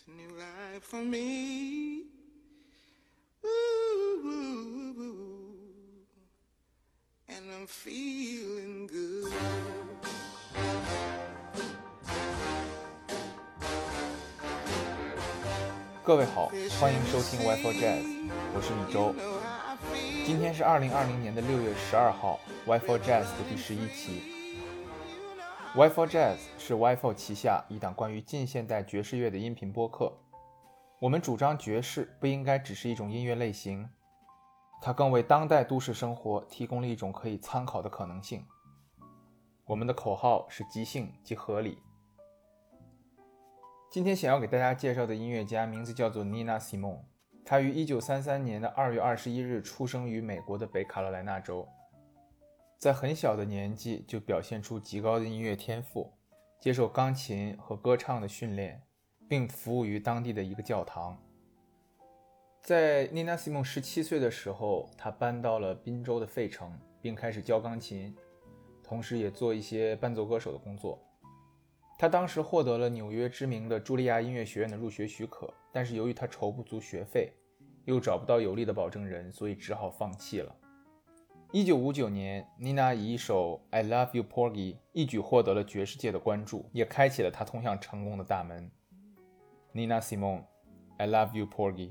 It's a new life for me. Ooh, ooh, ooh. And I'm feeling good. 各位好，欢迎收听 Y4 Jazz，我是米周。今天是二零二零年的六月十二号，Y4 Jazz 的第十一期。Y4 Jazz 是 Y4 旗下一档关于近现代爵士乐的音频播客。我们主张爵士不应该只是一种音乐类型，它更为当代都市生活提供了一种可以参考的可能性。我们的口号是即兴即合理。今天想要给大家介绍的音乐家名字叫做 Nina Simone，她于1933年的2月21日出生于美国的北卡罗来纳州，在很小的年纪就表现出极高的音乐天赋，接受钢琴和歌唱的训练，并服务于当地的一个教堂。在 Nina Simone 17岁的时候，他搬到了宾州的费城，并开始教钢琴，同时也做一些伴奏歌手的工作。他当时获得了纽约知名的茱莉亚音乐学院的入学许可，但是由于他筹不足学费，又找不到有力的保证人，所以只好放弃了。一九五九年，，Nina 以一首《I Love You, Porgy》一举获得了爵士界的关注，也开启了她通向成功的大门。Nina Simone，《I Love You, Porgy》。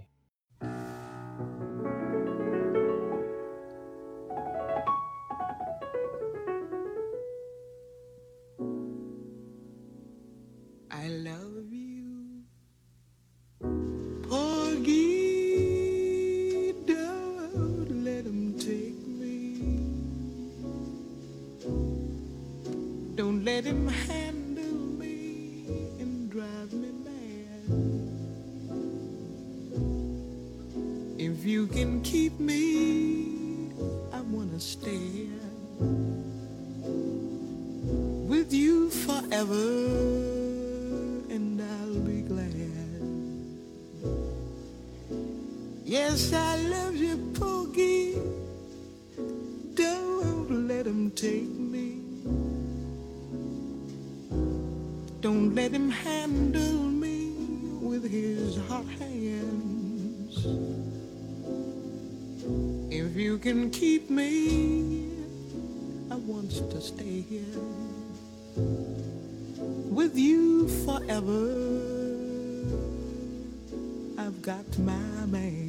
If you can keep me, I wanna stay with you forever, and I'll be glad. Yes, I can keep me, I want to stay here with you forever. I've got my man.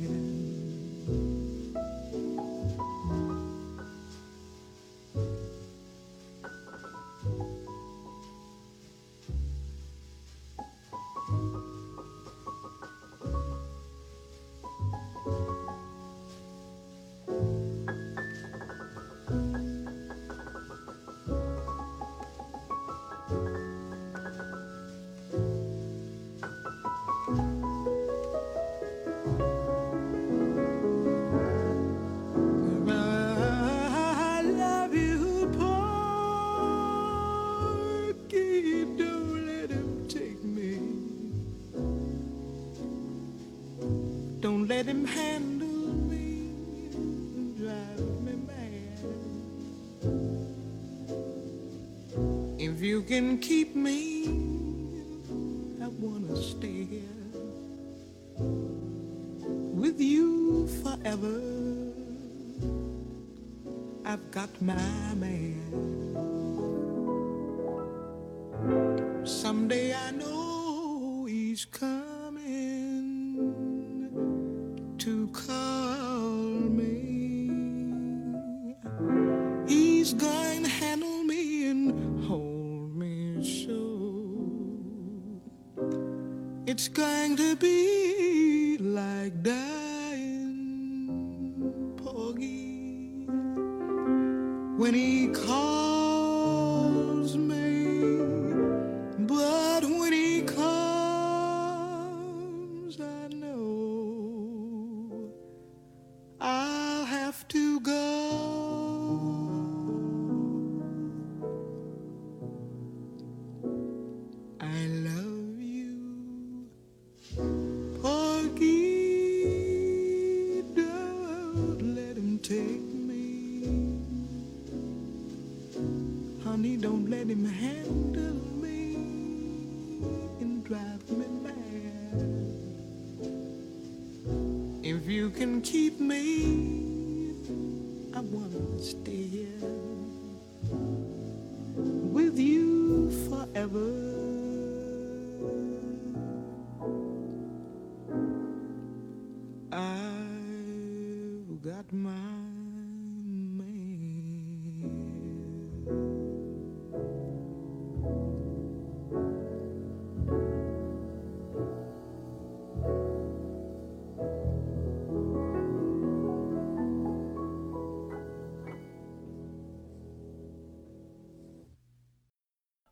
Him handle me me mad. If you can keep me, you can keep me, I wanna stay here with you forever.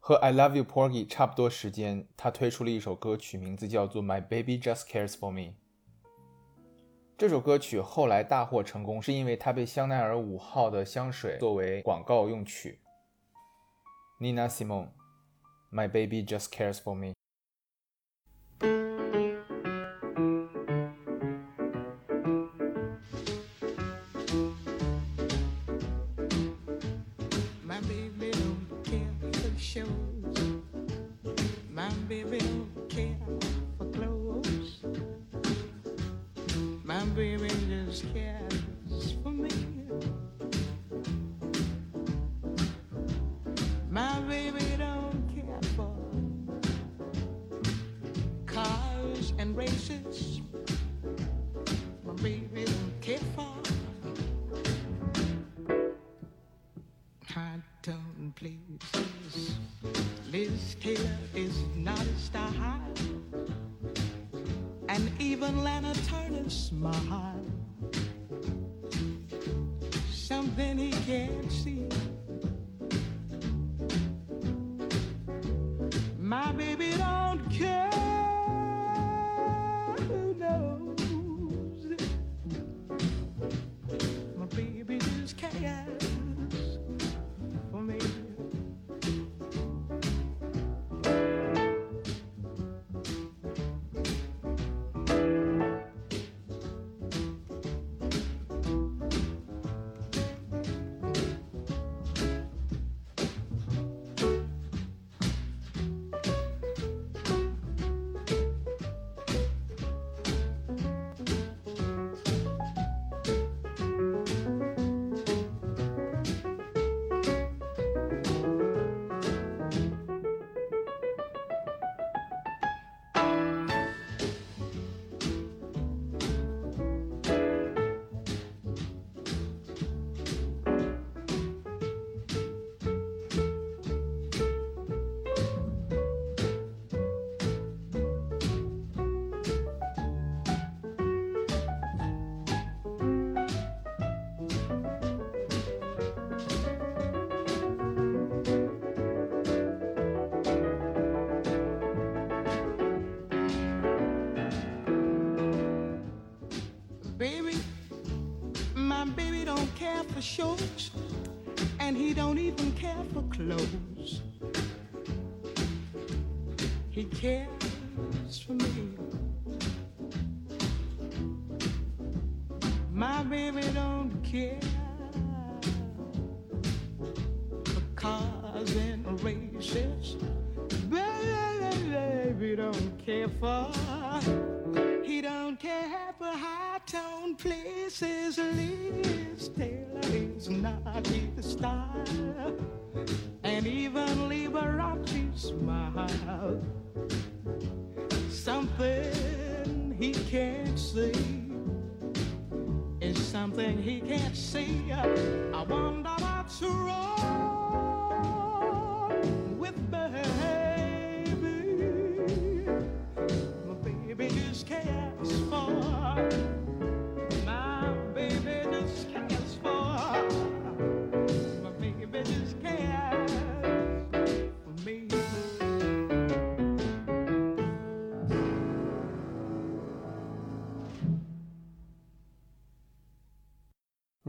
和 I Love You Porgy 差不多时间，他推出了一首歌曲，名字叫做 My Baby Just Cares for Me。这首歌曲后来大获成功，是因为它被香奈儿五号的香水作为广告用曲。Nina Simone，My Baby Just Cares for Me。For shorts, and he don't even care for clothes. He cares for me. My baby don't care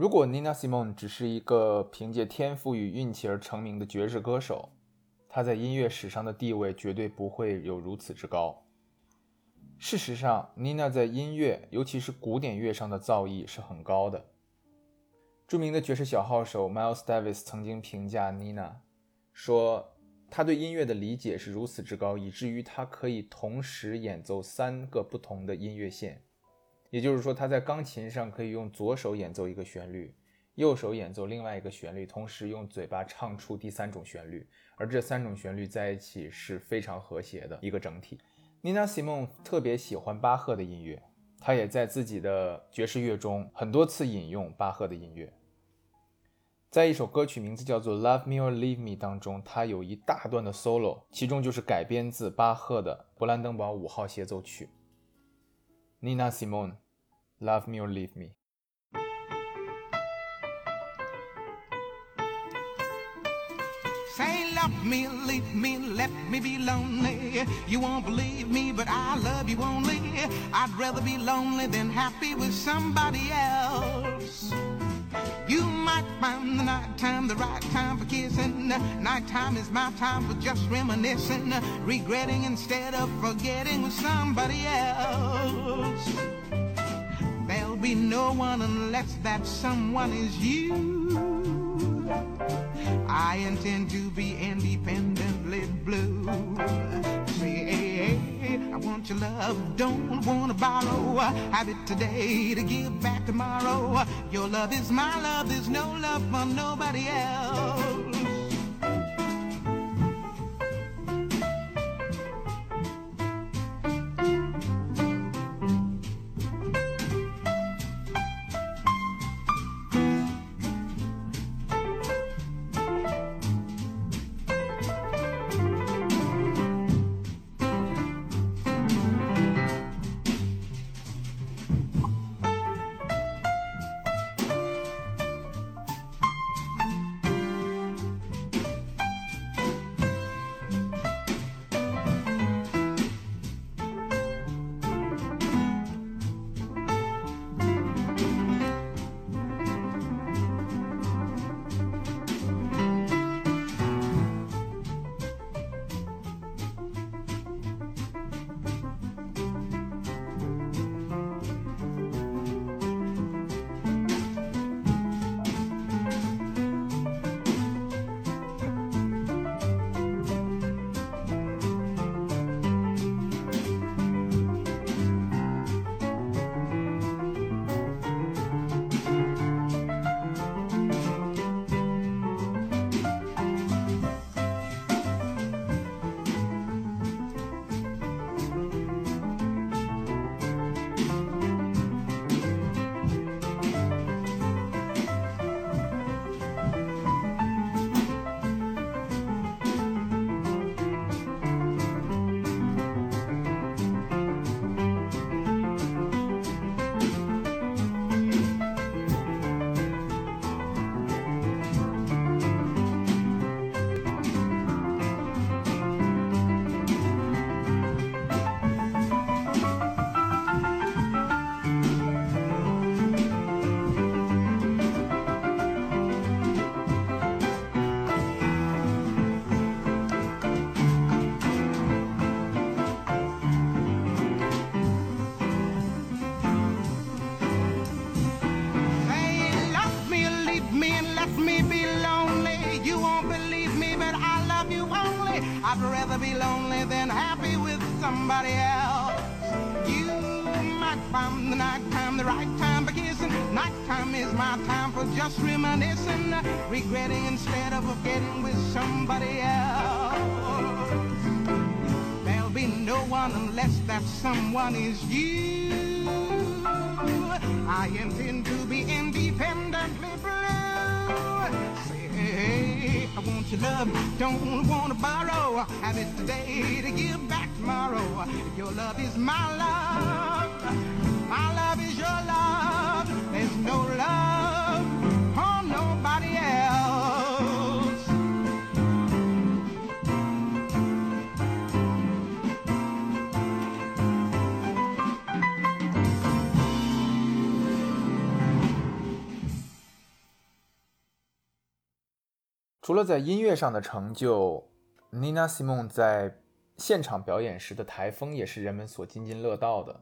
如果 Nina Simone 只是一个凭借天赋与运气而成名的爵士歌手，她在音乐史上的地位绝对不会有如此之高。事实上，Nina 在音乐，尤其是古典乐上的造诣是很高的。著名的爵士小号手 Miles Davis 曾经评价 Nina 说，他对音乐的理解是如此之高，以至于他可以同时演奏三个不同的音乐线。也就是说，他在钢琴上可以用左手演奏一个旋律，右手演奏另外一个旋律，同时用嘴巴唱出第三种旋律，而这三种旋律在一起是非常和谐的一个整体。Nina Simone 特别喜欢巴赫的音乐，他也在自己的爵士乐中很多次引用巴赫的音乐。在一首歌曲名字叫做《Love Me or Leave Me》当中，它有一大段的 solo，其中就是改编自巴赫的勃兰登堡五号协奏曲。Nina Simone, Love Me or Leave Me. Say, love me, leave me, let me be lonely. You won't believe me, but I love you only. I'd rather be lonely than happy with somebody else. Might find the night time the right time for kissing. Nighttime is my time for just reminiscing, regretting instead of forgetting with somebody else. There'll be no one unless that someone is you. I intend to be independently blue. I want your love, don't wanna borrow. Have it today to give back tomorrow. Your love is my love, there's no love for nobody else. Just reminiscing, regretting instead of forgetting with somebody else. There'll be no one unless that someone is you. I intend to be independently blue. Say, hey, I want your love, don't wanna borrow. Have it today to give back tomorrow. Your love is my love, my love is your love. There's no love 除了在音乐上的成就，Nina Simone 在现场表演时的台风也是人们所津津乐道的。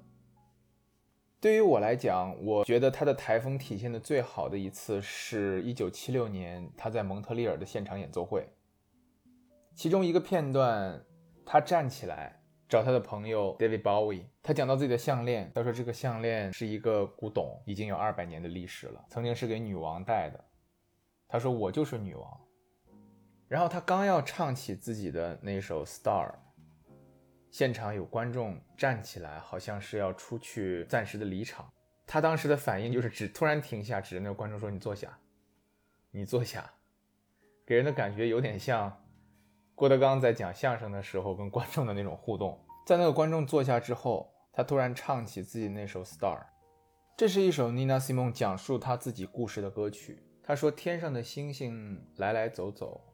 对于我来讲，我觉得她的台风体现的最好的一次是1976年她在蒙特利尔的现场演奏会。其中一个片段，她站起来，找他的朋友 David Bowie，他讲到自己的项链，他说这个项链是一个古董，已经有二百年的历史了，曾经是给女王戴的。他说我就是女王。然后他刚要唱起自己的那首 Star，现场有观众站起来，好像是要出去暂时的离场。他当时的反应就是只突然停下，指着那个观众说：“你坐下，你坐下。”给人的感觉有点像郭德纲在讲相声的时候跟观众的那种互动。在那个观众坐下之后，他突然唱起自己那首《Star》，这是一首 Nina Simone 讲述他自己故事的歌曲。他说：“天上的星星来来走走，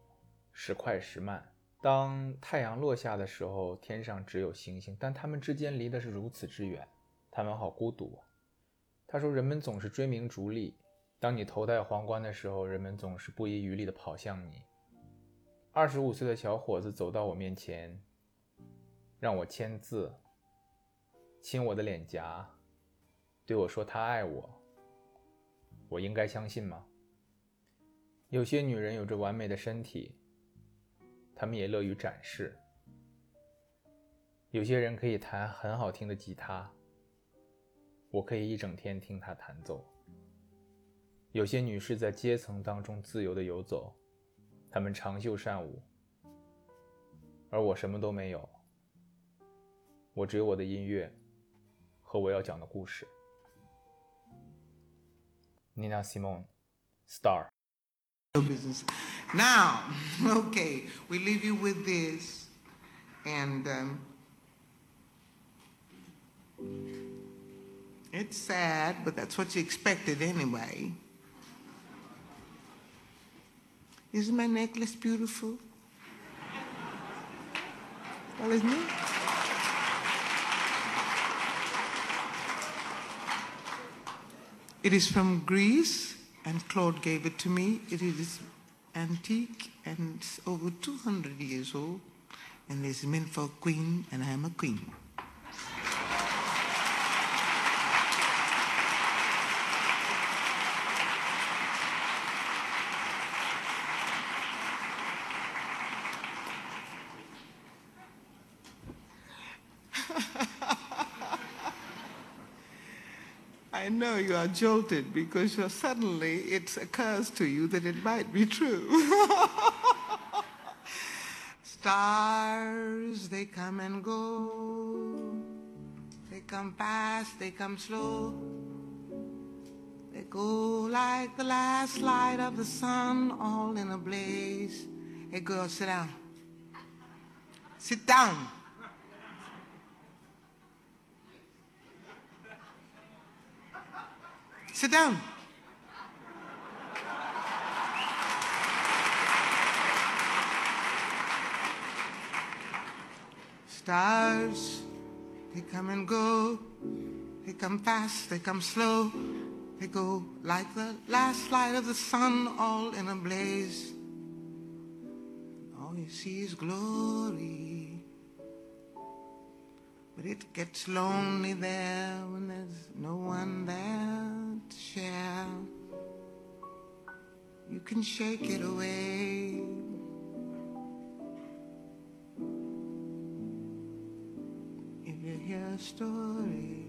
时快时慢。当太阳落下的时候，天上只有星星，但它们之间离的是如此之远，它们好孤独。”他说：“人们总是追名逐利。”当你头戴皇冠的时候，人们总是不遗余力地跑向你。二十五岁的小伙子走到我面前，让我签字，亲我的脸颊，对我说他爱我。我应该相信吗？有些女人有着完美的身体，他们也乐于展示。有些人可以弹很好听的吉他，我可以一整天听他弹奏。有些女士在阶层当中自由地游走，她们长袖善舞，而我什么都没有。我只有我的音乐和我要讲的故事。Nina Simone, Star. Now, okay, we leave you with this, and um, it's sad, but that's what you expected anyway. Isn't my necklace beautiful? Well, isn't it? It is from Greece, and Claude gave it to me. It is antique and over 200 years old, and it's meant for a queen, and I am a queen. I know you are jolted because suddenly it occurs to you that it might be true. Stars, they come and go. They come fast, they come slow. They go like the last light of the sun, all in a blaze. Hey, girl, sit down. Sit down. Sit down. Stars, they come and go. They come fast, they come slow. They go like the last light of the sun, all in a blaze. All you see is glory. But it gets lonely there when there's no one there share. You can shake it away. If you hear a story.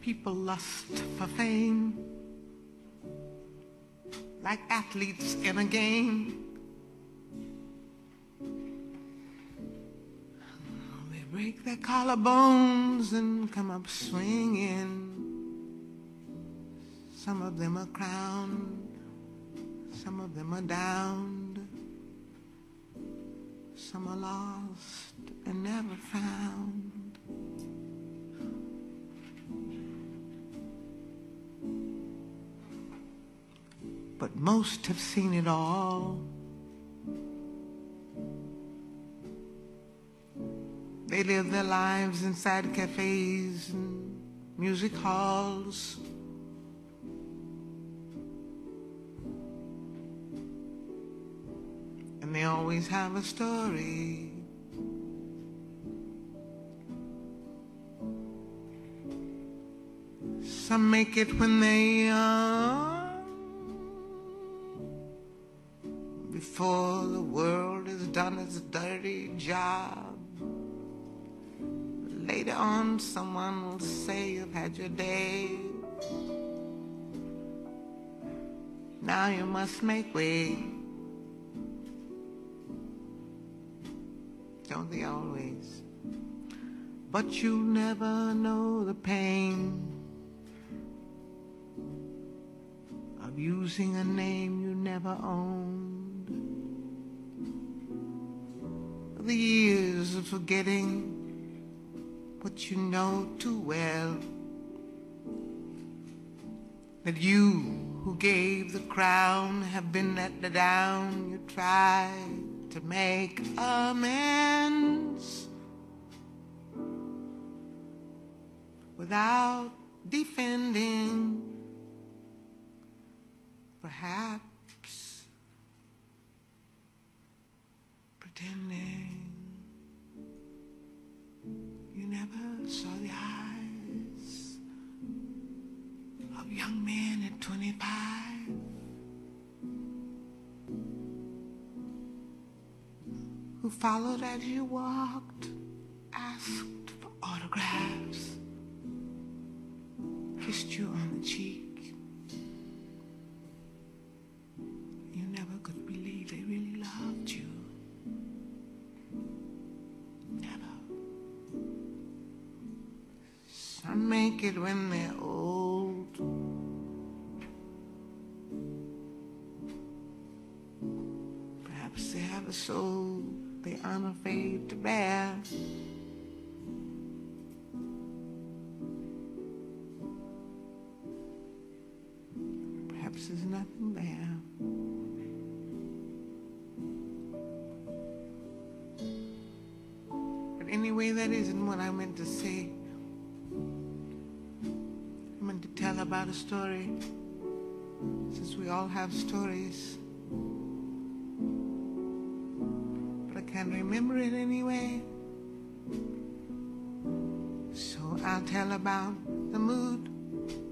People lust for fame like athletes in a game. Break their collarbones and come up swinging. Some of them are crowned, some of them are downed, some are lost and never found. But most have seen it all. They live their lives inside cafes and music halls. And they always have a story. Some make it when they are before the world has done its dirty job. Later on, someone will say you've had your day. Now you must make way. Don't they always? But you'll never know the pain of using a name you never owned. The years of forgetting what you know too well. That you who gave the crown have been let down. You tried to make amends without defending. Perhaps pretending never saw the eyes of young men at 25 who followed as you walked, asked for autographs, kissed you on the cheek. Make it when they're old. Perhaps they have a soul they aren't afraid to bear. Perhaps there's nothing there. But anyway, that isn't what I meant to say. Tell about a story, since we all have stories. But I can't remember it anyway. So I'll tell about the mood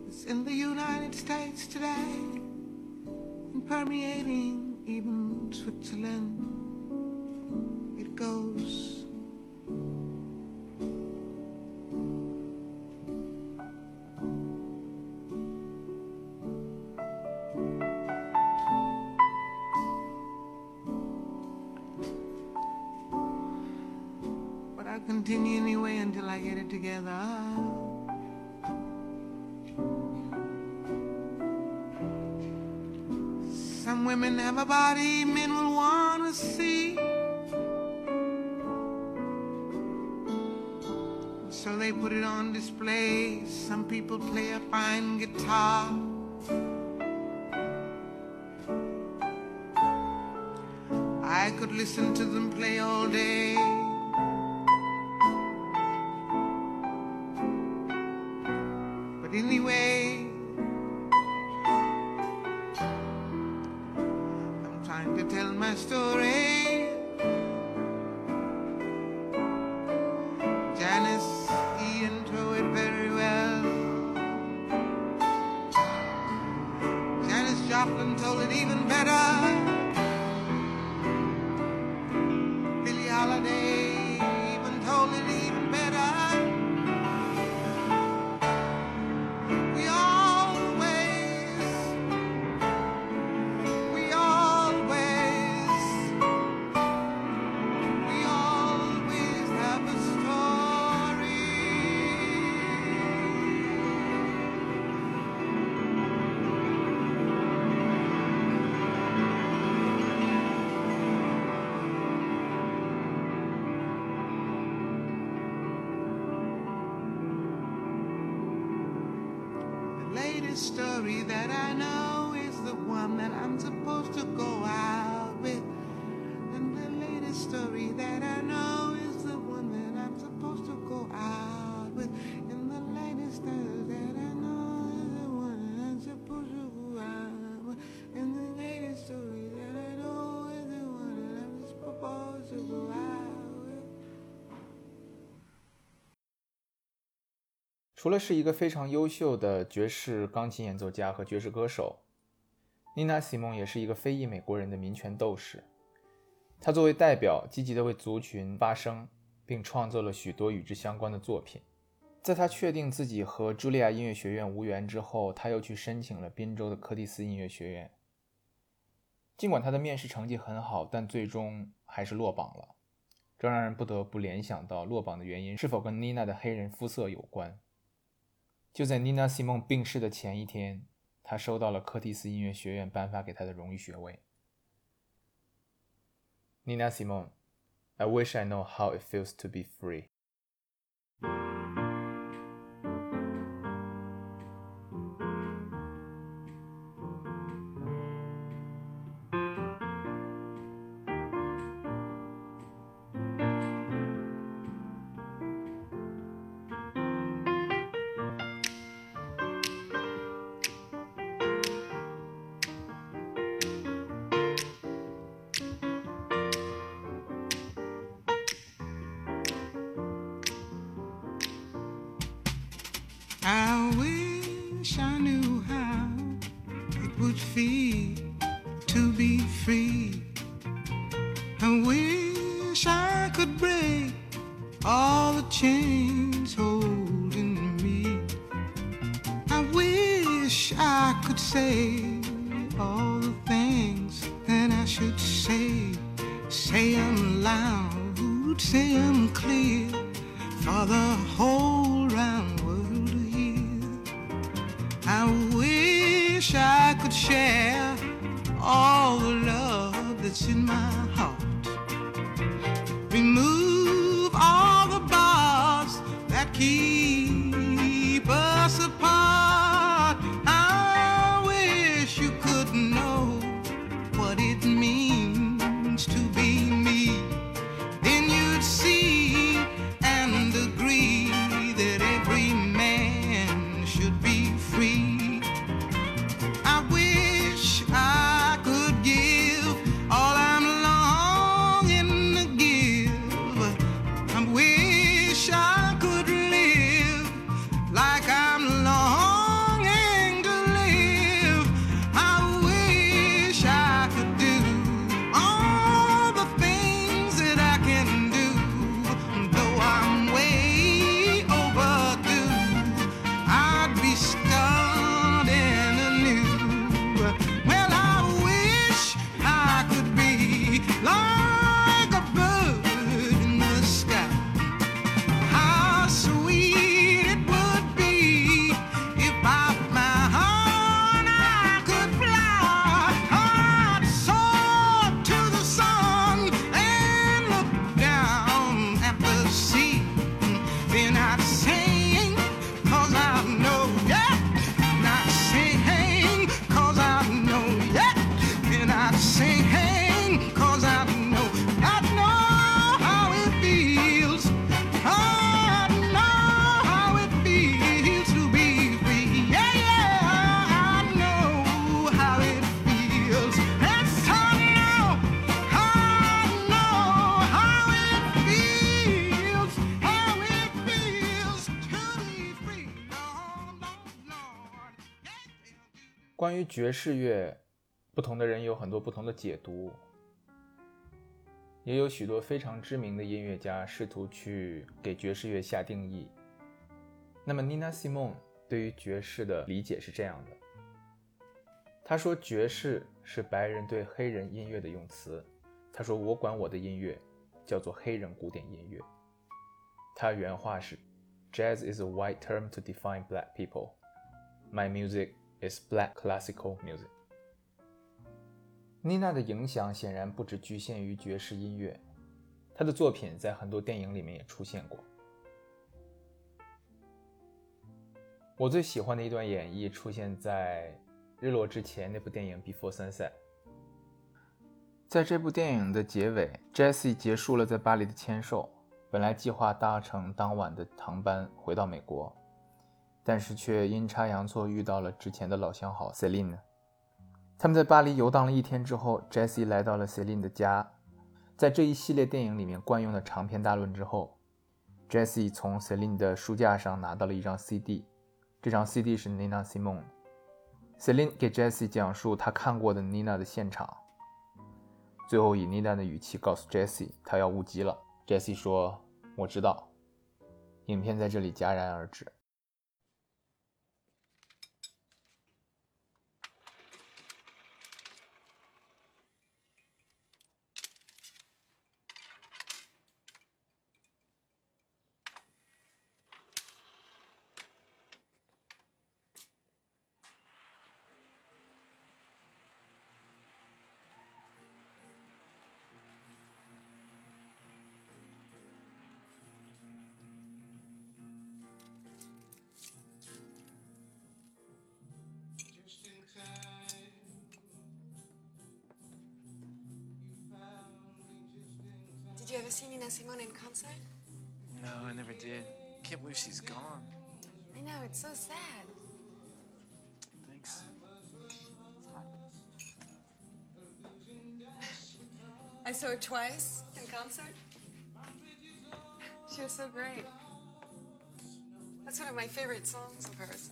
that's in the United States today and permeating even Switzerland. It goes. Guitar. I could listen to them play all day. 除了是一个非常优秀的爵士钢琴演奏家和爵士歌手，Nina Simone 也是一个非裔美国人的民权斗士。她作为代表，积极地为族群发声，并创作了许多与之相关的作品。在她确定自己和茱莉亚音乐学院无缘之后，她又去申请了宾州的柯蒂斯音乐学院。尽管她的面试成绩很好，但最终还是落榜了。这让人不得不联想到，落榜的原因是否跟妮娜的黑人肤色有关。就在 Nina Simone 病逝的前一天。他收到了柯蒂斯音乐学院颁发给他的荣誉学位。Nina Simone, I wish I know how it feels to be free. Feel 关于爵士乐，不同的人有很多不同的解读，也有许多非常知名的音乐家试图去给爵士乐下定义。那么，Nina Simone 对于爵士的理解是这样的：他说，爵士是白人对黑人音乐的用词。他说，我管我的音乐叫做黑人古典音乐。他原话是：“Jazz is a white term to define black people. My music is black classical music.” 妮娜的影响显然不只局限于爵士音乐，她的作品在很多电影里面也出现过。我最喜欢的一段演绎出现在《日落之前》那部电影《Before Sunset》。在这部电影的结尾，Jesse 结束了在巴黎的签售，本来计划搭乘当晚的航班回到美国，但是却阴差阳错遇到了之前的老相好 Celine。他们在巴黎游荡了一天之后，Jesse 来到了 Celine 的家。在这一系列电影里面惯用的长篇大论之后，Jesse 从 Celine 的书架上拿到了一张 CD，这张 CD 是 Nina Simone。Celine 给 Jessie 讲述他看过的 Nina 的现场，最后以 Nina 的语气告诉 Jessie 他要误机了。Jessie 说：“我知道。”影片在这里戛然而止。Concert? No, I never did. Can't believe she's gone. I know, it's so sad. Thanks. I saw her twice in concert. She was so great. That's one of my favorite songs of hers.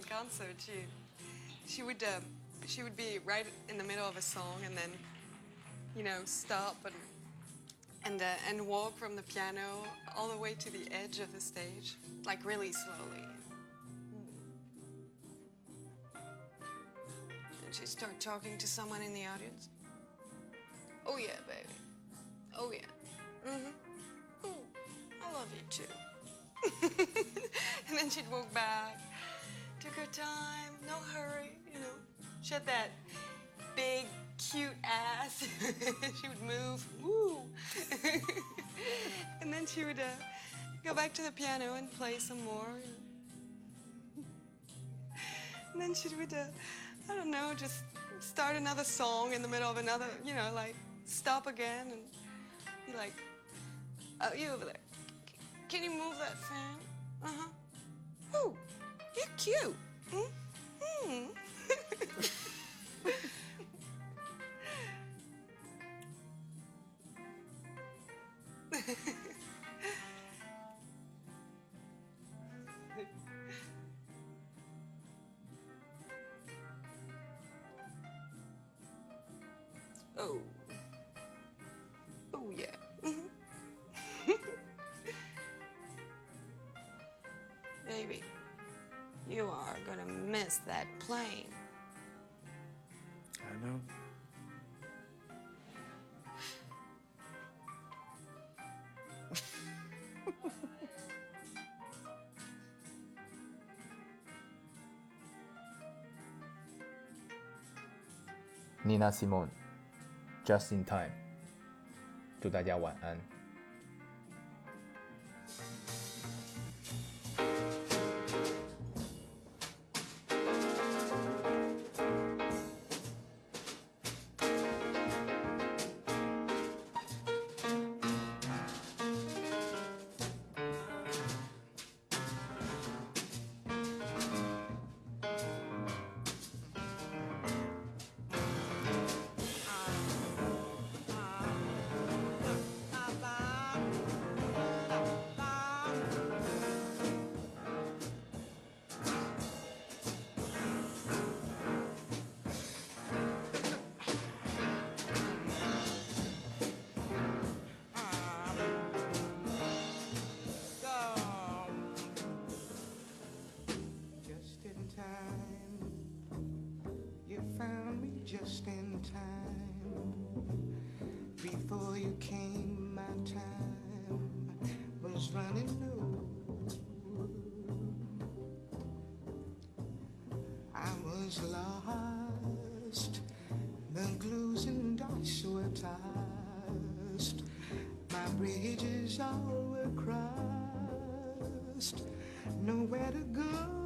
In concert. She, she would, uh, she would be right in the middle of a song and then, you know, stop and and uh, and walk from the piano all the way to the edge of the stage, like really slowly. And she'd start talking to someone in the audience. Oh yeah, baby. Oh yeah. Mm-hmm. Ooh, I love you too. and then she'd walk back. Took her time, no hurry, you know. She had that big, cute ass. she would move, woo. and then she would uh, go back to the piano and play some more. And then she would, uh, I don't know, just start another song in the middle of another, you know, like stop again and be like, oh, you over there. Can you move that fan? Uh huh. You're cute. Mm-hmm. plane. I know. Nina Simone, Just in Time。祝大家晚安。 Glues and dots were tossed, my bridges all were crossed, nowhere to go.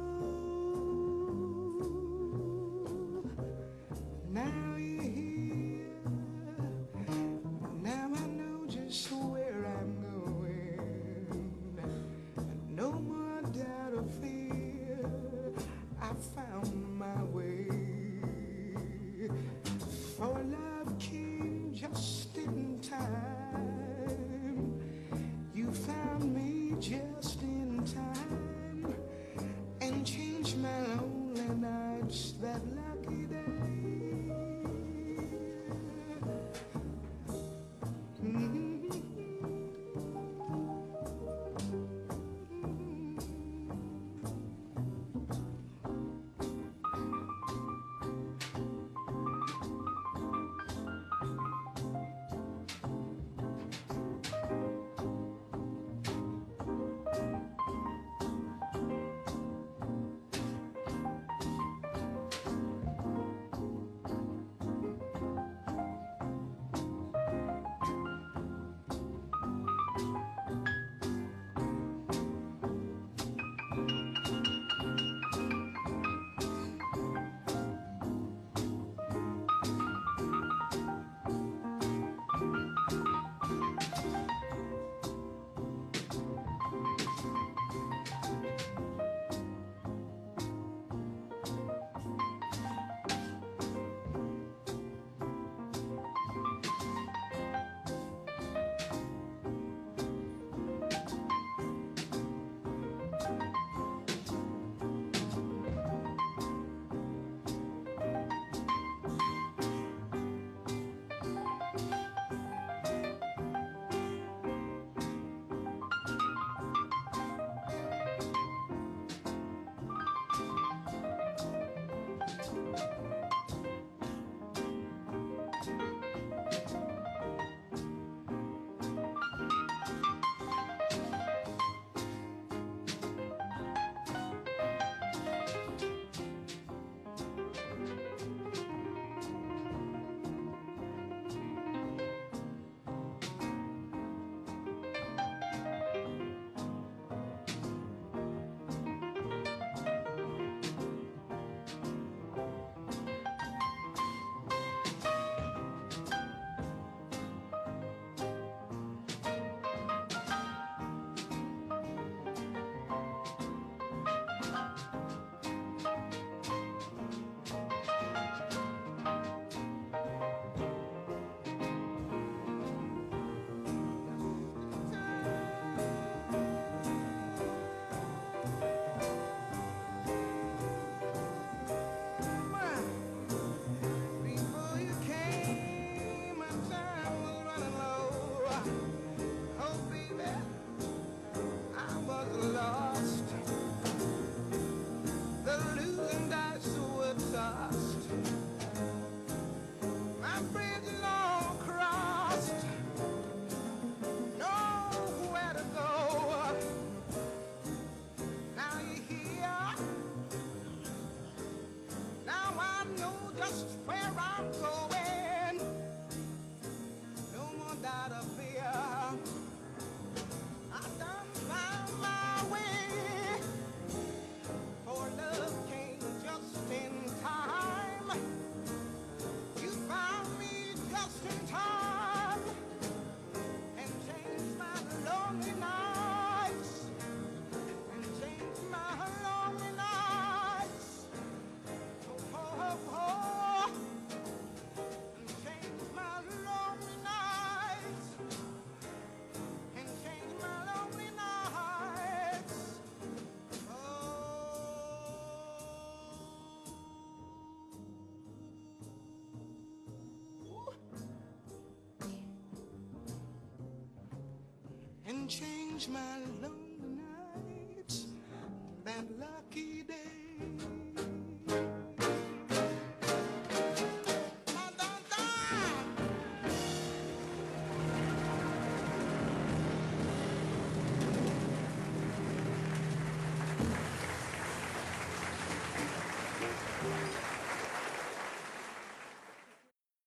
Change my lonely